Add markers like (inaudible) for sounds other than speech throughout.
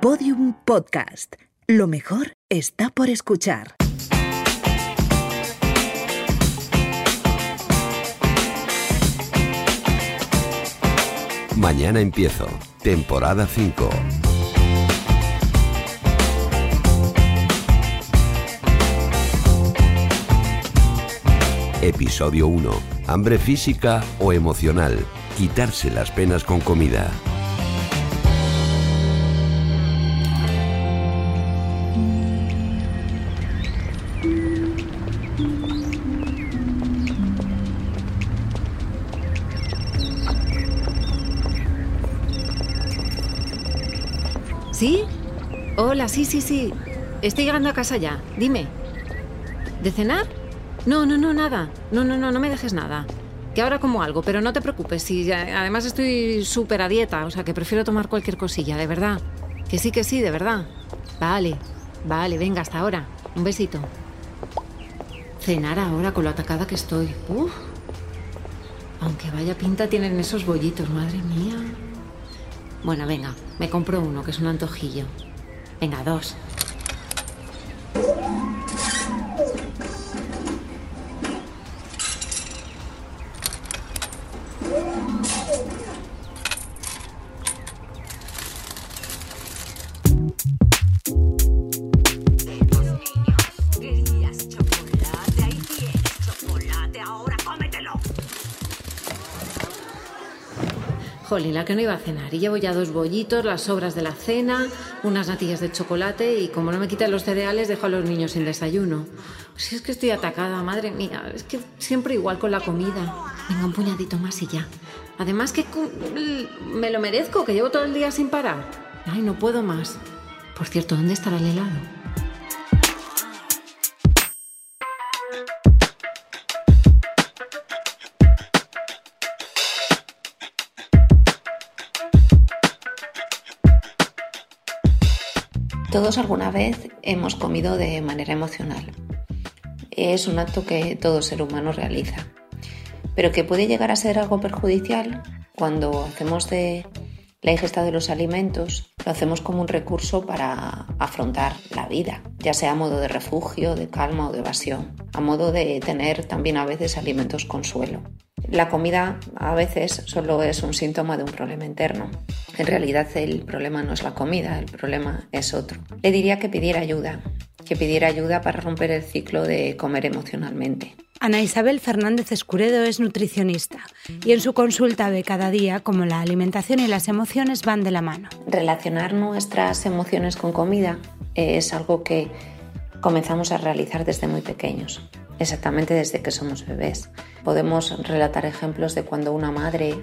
Podium Podcast. Lo mejor está por escuchar. Mañana empiezo. Temporada 5. Episodio 1. Hambre física o emocional. Quitarse las penas con comida. Hola, sí, sí, sí. Estoy llegando a casa ya. Dime. ¿De cenar? No, no, no, nada. No, no, no, no me dejes nada. Que ahora como algo, pero no te preocupes. Si además estoy súper a dieta, o sea que prefiero tomar cualquier cosilla, de verdad. Que sí, que sí, de verdad. Vale, vale, venga, hasta ahora. Un besito. Cenar ahora con lo atacada que estoy. Uf. Aunque vaya pinta tienen esos bollitos, madre mía. Bueno, venga, me compro uno, que es un antojillo. Venga, dos. Jolín, la que no iba a cenar. Y llevo ya dos bollitos, las sobras de la cena, unas natillas de chocolate y como no me quitan los cereales, dejo a los niños sin desayuno. Si es que estoy atacada, madre mía. Es que siempre igual con la comida. Venga, un puñadito más y ya. Además que me lo merezco, que llevo todo el día sin parar. Ay, no puedo más. Por cierto, ¿dónde estará el helado? Todos alguna vez hemos comido de manera emocional. Es un acto que todo ser humano realiza, pero que puede llegar a ser algo perjudicial cuando hacemos de la ingesta de los alimentos, lo hacemos como un recurso para afrontar la vida, ya sea a modo de refugio, de calma o de evasión, a modo de tener también a veces alimentos consuelo. La comida a veces solo es un síntoma de un problema interno. En realidad el problema no es la comida, el problema es otro. Le diría que pidiera ayuda, que pidiera ayuda para romper el ciclo de comer emocionalmente. Ana Isabel Fernández Escuredo es nutricionista y en su consulta ve cada día cómo la alimentación y las emociones van de la mano. Relacionar nuestras emociones con comida es algo que comenzamos a realizar desde muy pequeños, exactamente desde que somos bebés. Podemos relatar ejemplos de cuando una madre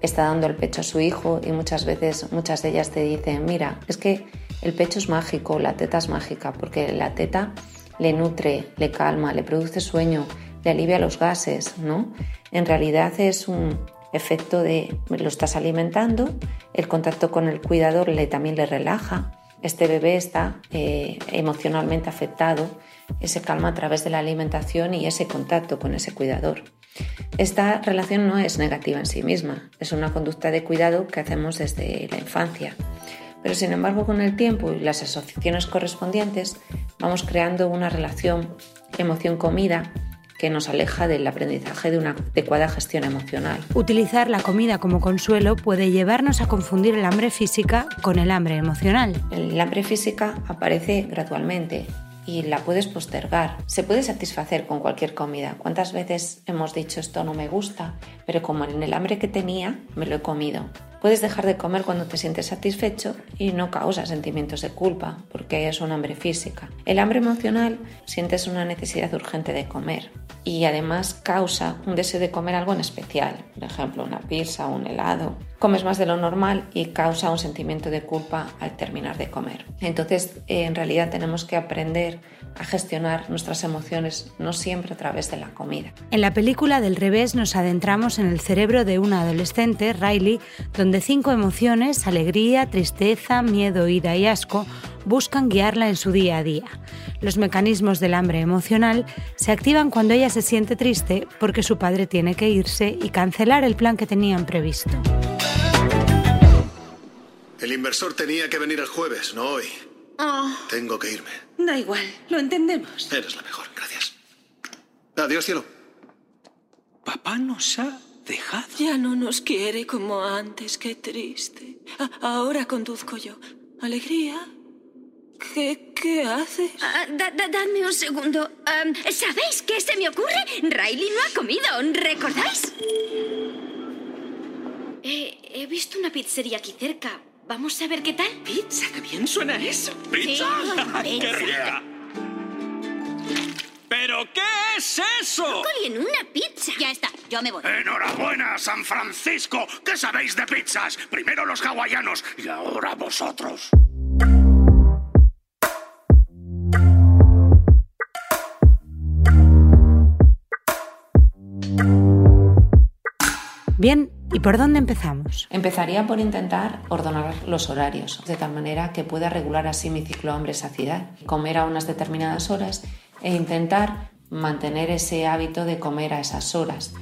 está dando el pecho a su hijo y muchas veces muchas de ellas te dicen, mira, es que el pecho es mágico, la teta es mágica, porque la teta le nutre, le calma, le produce sueño, le alivia los gases, ¿no? En realidad es un efecto de lo estás alimentando, el contacto con el cuidador le, también le relaja, este bebé está eh, emocionalmente afectado, se calma a través de la alimentación y ese contacto con ese cuidador. Esta relación no es negativa en sí misma, es una conducta de cuidado que hacemos desde la infancia. Pero sin embargo con el tiempo y las asociaciones correspondientes vamos creando una relación emoción-comida que nos aleja del aprendizaje de una adecuada gestión emocional. Utilizar la comida como consuelo puede llevarnos a confundir el hambre física con el hambre emocional. El hambre física aparece gradualmente y la puedes postergar. Se puede satisfacer con cualquier comida. ¿Cuántas veces hemos dicho esto no me gusta, pero como en el hambre que tenía, me lo he comido? Puedes dejar de comer cuando te sientes satisfecho y no causa sentimientos de culpa, porque es un hambre física. El hambre emocional sientes una necesidad urgente de comer y además causa un deseo de comer algo en especial, por ejemplo, una pizza o un helado. Comes más de lo normal y causa un sentimiento de culpa al terminar de comer. Entonces, eh, en realidad tenemos que aprender a gestionar nuestras emociones, no siempre a través de la comida. En la película del revés nos adentramos en el cerebro de una adolescente, Riley, donde cinco emociones, alegría, tristeza, miedo, ira y asco, buscan guiarla en su día a día. Los mecanismos del hambre emocional se activan cuando ella se siente triste porque su padre tiene que irse y cancelar el plan que tenían previsto. El inversor tenía que venir el jueves, no hoy. Oh, Tengo que irme. da igual, lo entendemos. Eres la mejor, gracias. Adiós, cielo. Papá nos ha dejado. Ya no nos quiere como antes, qué triste. A- ahora conduzco yo. ¿Alegría? ¿Qué, qué haces? Ah, da- da- dadme un segundo. ¿Sabéis qué se me ocurre? Riley no ha comido, ¿recordáis? Eh, he visto una pizzería aquí cerca. Vamos a ver qué tal. Pizza, qué bien suena eso. ¿Pizza? Sí, (laughs) ¡Qué pizza. rica! ¿Pero qué es eso? Brócoli en una pizza. Ya está, yo me voy. Enhorabuena, San Francisco. ¿Qué sabéis de pizzas? Primero los hawaianos y ahora vosotros. Bien, ¿y por dónde empezamos? Empezaría por intentar ordenar los horarios, de tal manera que pueda regular así mi ciclo hambre-saciedad, comer a unas determinadas horas e intentar mantener ese hábito de comer a esas horas,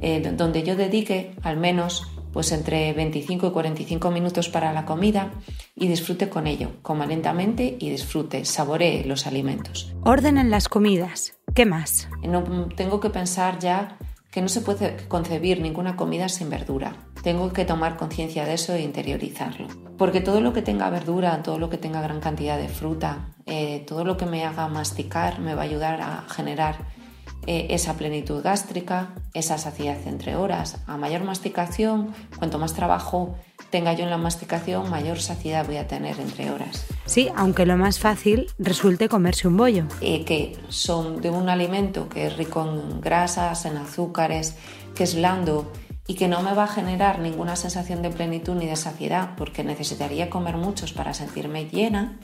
eh, donde yo dedique al menos pues entre 25 y 45 minutos para la comida y disfrute con ello, coma lentamente y disfrute, saboree los alimentos. Orden en las comidas. ¿Qué más? No, tengo que pensar ya que no se puede concebir ninguna comida sin verdura. Tengo que tomar conciencia de eso e interiorizarlo. Porque todo lo que tenga verdura, todo lo que tenga gran cantidad de fruta, eh, todo lo que me haga masticar me va a ayudar a generar eh, esa plenitud gástrica, esa saciedad entre horas. A mayor masticación, cuanto más trabajo tenga yo en la masticación, mayor saciedad voy a tener entre horas. Sí, aunque lo más fácil resulte comerse un bollo. eh, que son de un alimento que es rico en grasas, en azúcares, que es blando y que no me va a generar ninguna sensación de plenitud ni de saciedad, porque necesitaría comer muchos para sentirme llena,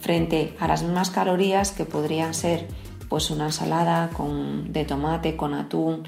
frente a las mismas calorías que podrían ser pues una ensalada con, de tomate, con atún,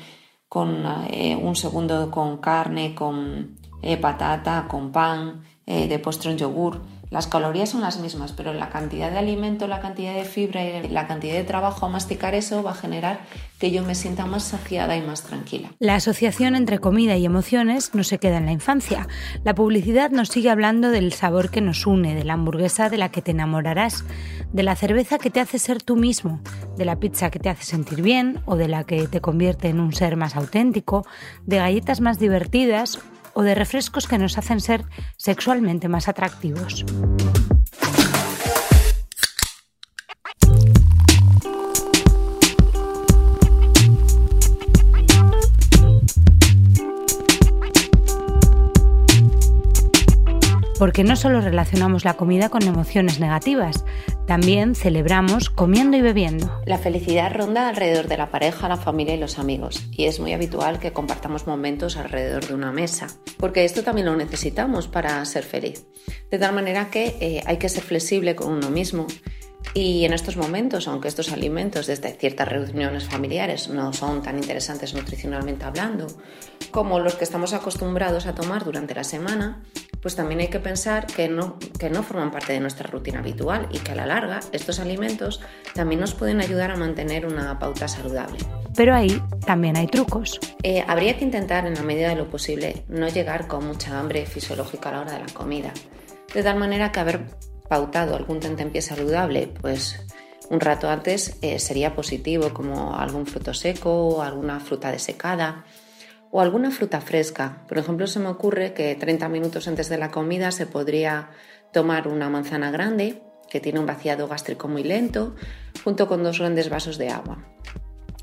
con eh, un segundo con carne, con eh, patata, con pan, eh, de postre un yogur. Las calorías son las mismas, pero la cantidad de alimento, la cantidad de fibra y la cantidad de trabajo a masticar eso va a generar que yo me sienta más saciada y más tranquila. La asociación entre comida y emociones no se queda en la infancia. La publicidad nos sigue hablando del sabor que nos une, de la hamburguesa de la que te enamorarás, de la cerveza que te hace ser tú mismo, de la pizza que te hace sentir bien o de la que te convierte en un ser más auténtico, de galletas más divertidas o de refrescos que nos hacen ser sexualmente más atractivos. Porque no solo relacionamos la comida con emociones negativas, también celebramos comiendo y bebiendo. La felicidad ronda alrededor de la pareja, la familia y los amigos, y es muy habitual que compartamos momentos alrededor de una mesa, porque esto también lo necesitamos para ser feliz. De tal manera que eh, hay que ser flexible con uno mismo y en estos momentos, aunque estos alimentos desde ciertas reuniones familiares no son tan interesantes nutricionalmente hablando como los que estamos acostumbrados a tomar durante la semana, pues también hay que pensar que no, que no forman parte de nuestra rutina habitual y que a la larga estos alimentos también nos pueden ayudar a mantener una pauta saludable. Pero ahí también hay trucos. Eh, habría que intentar, en la medida de lo posible, no llegar con mucha hambre fisiológica a la hora de la comida, de tal manera que haber pautado algún tentempié saludable, pues un rato antes eh, sería positivo, como algún fruto seco alguna fruta desecada o alguna fruta fresca. Por ejemplo, se me ocurre que 30 minutos antes de la comida se podría tomar una manzana grande que tiene un vaciado gástrico muy lento, junto con dos grandes vasos de agua,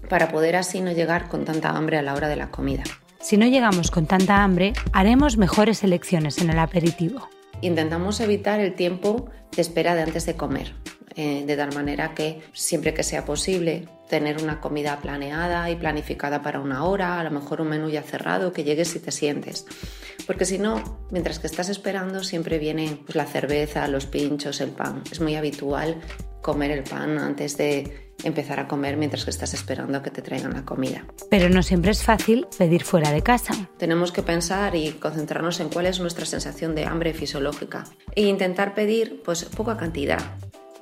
para poder así no llegar con tanta hambre a la hora de la comida. Si no llegamos con tanta hambre, haremos mejores elecciones en el aperitivo. Intentamos evitar el tiempo de espera de antes de comer, eh, de tal manera que siempre que sea posible tener una comida planeada y planificada para una hora, a lo mejor un menú ya cerrado, que llegues si te sientes. Porque si no, mientras que estás esperando siempre viene pues, la cerveza, los pinchos, el pan. Es muy habitual comer el pan antes de empezar a comer mientras que estás esperando a que te traigan la comida. Pero no siempre es fácil pedir fuera de casa. Tenemos que pensar y concentrarnos en cuál es nuestra sensación de hambre fisiológica e intentar pedir pues poca cantidad.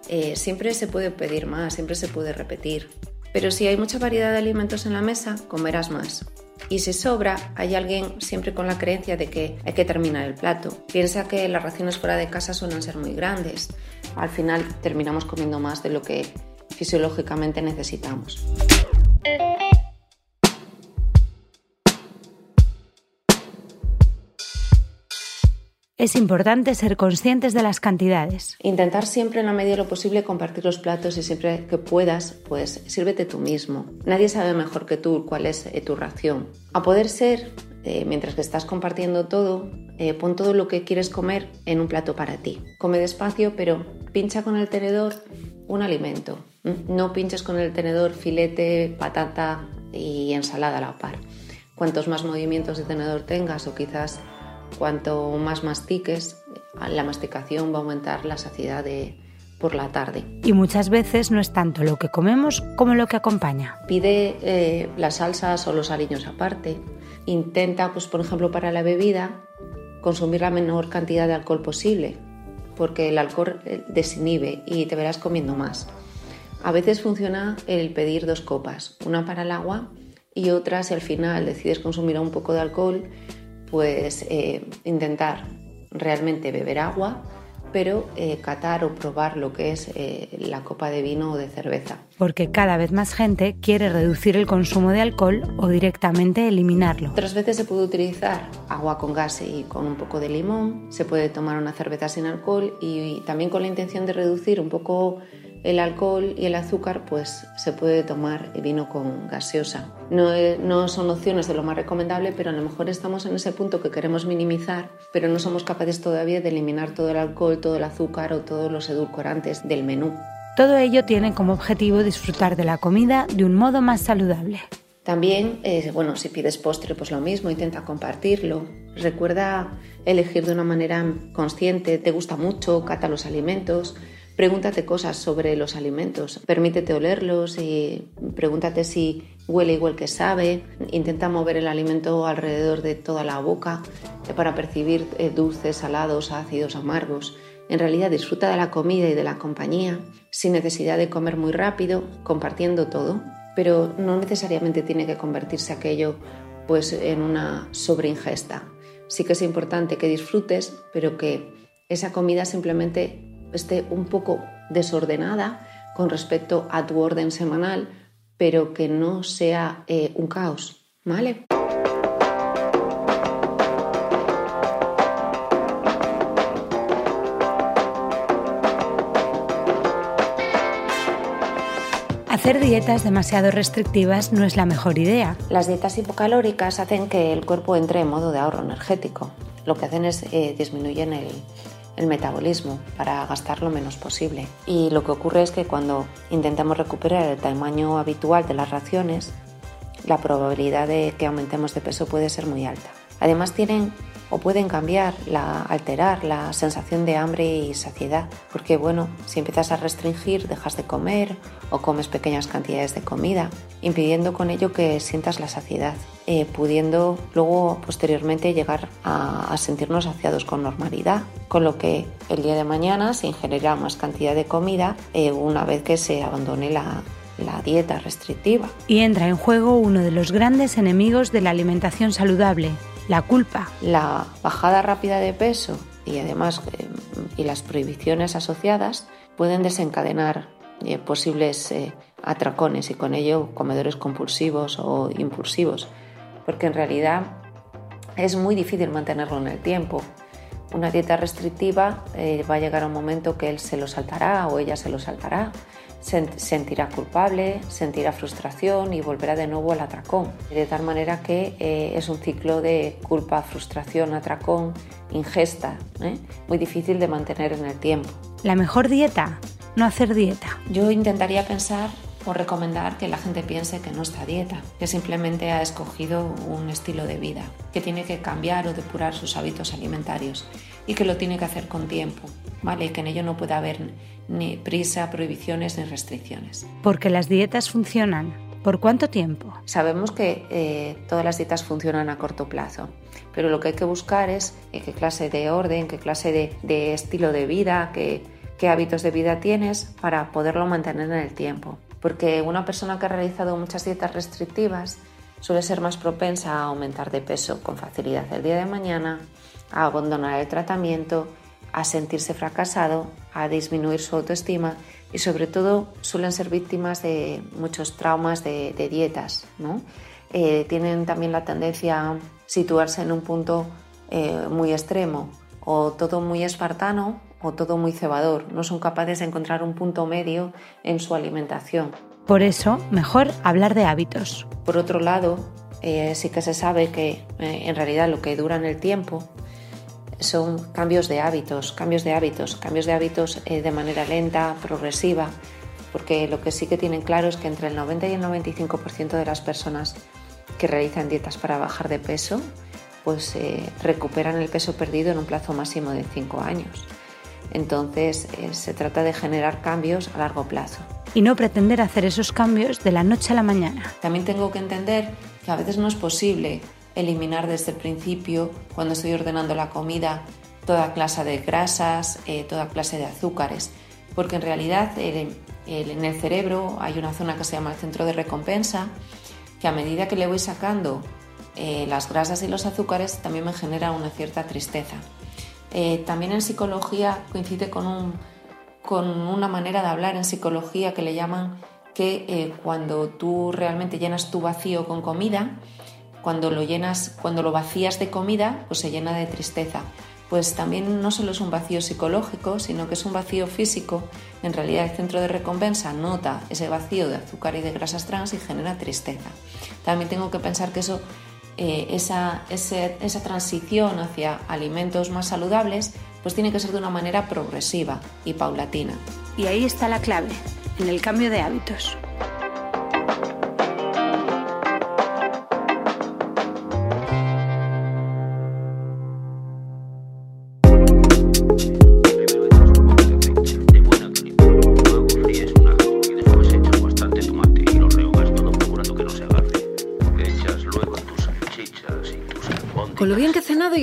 Eh, siempre se puede pedir más, siempre se puede repetir. Pero si hay mucha variedad de alimentos en la mesa, comerás más. Y si sobra, hay alguien siempre con la creencia de que hay que terminar el plato. Piensa que las raciones fuera de casa suelen ser muy grandes. Al final terminamos comiendo más de lo que fisiológicamente necesitamos. Es importante ser conscientes de las cantidades. Intentar siempre en la medida de lo posible compartir los platos y siempre que puedas, pues sírvete tú mismo. Nadie sabe mejor que tú cuál es eh, tu ración. A poder ser, eh, mientras que estás compartiendo todo, eh, pon todo lo que quieres comer en un plato para ti. Come despacio, pero pincha con el tenedor un alimento. No pinches con el tenedor filete, patata y ensalada a la par. Cuantos más movimientos de tenedor tengas o quizás Cuanto más mastiques, la masticación va a aumentar la saciedad de, por la tarde. Y muchas veces no es tanto lo que comemos como lo que acompaña. Pide eh, las salsas o los aliños aparte. Intenta, pues, por ejemplo, para la bebida, consumir la menor cantidad de alcohol posible, porque el alcohol eh, desinhibe y te verás comiendo más. A veces funciona el pedir dos copas, una para el agua y otra si al final decides consumir un poco de alcohol, pues eh, intentar realmente beber agua, pero eh, catar o probar lo que es eh, la copa de vino o de cerveza. Porque cada vez más gente quiere reducir el consumo de alcohol o directamente eliminarlo. Otras veces se puede utilizar agua con gas y con un poco de limón, se puede tomar una cerveza sin alcohol y también con la intención de reducir un poco el alcohol y el azúcar, pues se puede tomar vino con gaseosa. No, no, son opciones de lo más recomendable, pero a lo mejor estamos en ese punto que queremos minimizar, pero no somos capaces todavía de eliminar todo el alcohol, todo el azúcar o todos los edulcorantes del menú. Todo ello tiene como objetivo disfrutar de la comida de un modo más saludable. También, eh, bueno, si pides postre, pues lo mismo, intenta compartirlo. Recuerda elegir de una manera consciente, te gusta mucho, cata los alimentos, Pregúntate cosas sobre los alimentos, permítete olerlos y pregúntate si huele igual que sabe. Intenta mover el alimento alrededor de toda la boca eh, para percibir eh, dulces, salados, ácidos, amargos. En realidad disfruta de la comida y de la compañía sin necesidad de comer muy rápido, compartiendo todo, pero no necesariamente tiene que convertirse aquello pues en una sobreingesta. Sí que es importante que disfrutes, pero que esa comida simplemente esté un poco desordenada con respecto a tu orden semanal, pero que no sea eh, un caos, ¿vale? Hacer dietas demasiado restrictivas no es la mejor idea. Las dietas hipocalóricas hacen que el cuerpo entre en modo de ahorro energético. Lo que hacen es eh, disminuyen el, el metabolismo para gastar lo menos posible. Y lo que ocurre es que cuando intentamos recuperar el tamaño habitual de las raciones, la probabilidad de que aumentemos de peso puede ser muy alta. Además tienen o pueden cambiar, la, alterar la sensación de hambre y saciedad, porque bueno, si empiezas a restringir, dejas de comer o comes pequeñas cantidades de comida, impidiendo con ello que sientas la saciedad, eh, pudiendo luego posteriormente llegar a, sentirnos saciados con normalidad, con lo que el día de mañana se ingerirá más cantidad de comida eh, una vez que se abandone la, la dieta restrictiva. Y entra en juego uno de los grandes enemigos de la alimentación saludable, la culpa. La bajada rápida de peso y además eh, y las prohibiciones asociadas pueden desencadenar eh, posibles eh, atracones y con ello comedores compulsivos o impulsivos, porque en realidad es muy difícil mantenerlo en el tiempo. Una dieta restrictiva va a llegar a un momento que él se lo saltará o ella se lo saltará sentirá culpable, sentirá frustración y volverá de nuevo al atracón. De tal manera que eh, es un ciclo de culpa, frustración, atracón, ingesta, ¿eh? muy difícil de mantener en el tiempo. La mejor dieta, no hacer dieta. Yo intentaría pensar o recomendar que la gente piense que no está a dieta, que simplemente ha escogido un estilo de vida, que tiene que cambiar o depurar sus hábitos alimentarios y que lo tiene que hacer con tiempo, ¿vale? Y que en ello no puede haber ni prisa, prohibiciones ni restricciones. Porque las dietas funcionan. ¿Por cuánto tiempo? Sabemos que eh, todas las dietas funcionan a corto plazo, pero lo que hay que buscar es eh, qué clase de orden, qué clase de, estilo de vida, qué, qué hábitos de vida tienes para poderlo mantener en el tiempo. Porque una persona que ha realizado muchas dietas restrictivas suele ser más propensa a aumentar de peso con facilidad el día de mañana, a abandonar el tratamiento, a sentirse fracasado, a disminuir su autoestima y sobre todo suelen ser víctimas de muchos traumas de, dietas. Eh, tienen también la tendencia a situarse en un punto eh, muy extremo, o todo muy espartano o todo muy cebador. No son capaces de encontrar un punto medio en su alimentación. Por eso, mejor hablar de hábitos. Por otro lado, eh, sí que se sabe que eh, en realidad lo que dura en el tiempo son cambios de hábitos, cambios de hábitos, cambios de hábitos eh, de manera lenta, progresiva, porque lo que sí que tienen claro es que entre el 90 y el 95% de las personas que realizan dietas para bajar de peso, pues recuperan el peso perdido en un plazo máximo de 5 años. Entonces se trata de generar cambios a largo plazo y no pretender hacer esos cambios de la noche a la mañana. También tengo que entender que a veces no es posible eliminar desde el principio, cuando estoy ordenando la comida, toda clase de grasas, eh, toda clase de azúcares, porque en realidad en el cerebro hay una zona que se llama el centro de recompensa, que a medida que le voy sacando eh, las grasas y los azúcares también me genera una cierta tristeza. Eh, también en psicología coincide con un con una manera de hablar en psicología que le llaman que eh, cuando tú realmente llenas tu vacío con comida, cuando lo llenas, cuando lo vacías de comida, pues se llena de tristeza. Pues también no solo es un vacío psicológico, sino que es un vacío físico. En realidad el centro de recompensa nota ese vacío de azúcar y de grasas trans y genera tristeza. También tengo que pensar que eso, eh, esa, esa transición hacia alimentos más saludables pues tiene que ser de una manera progresiva y paulatina. Y ahí está la clave, en el cambio de hábitos.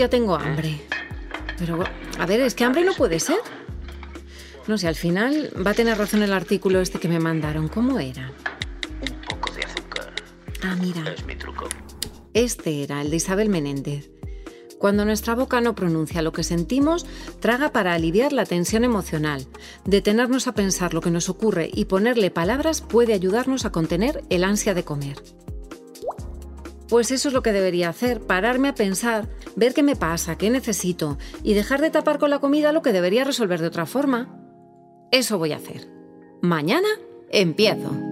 Ya tengo hambre. Pero, a ver, es que hambre no puede ser. No sé, al final va a tener razón el artículo este que me mandaron. ¿Cómo era? Un poco de azúcar. Ah, mira. Es mi truco. Este era el de Isabel Menéndez. Cuando nuestra boca no pronuncia lo que sentimos, traga para aliviar la tensión emocional. Detenernos a pensar lo que nos ocurre y ponerle palabras puede ayudarnos a contener el ansia de comer. Pues eso es lo que debería hacer, pararme a pensar, ver qué me pasa, qué necesito y dejar de tapar con la comida lo que debería resolver de otra forma. Eso voy a hacer. Mañana empiezo.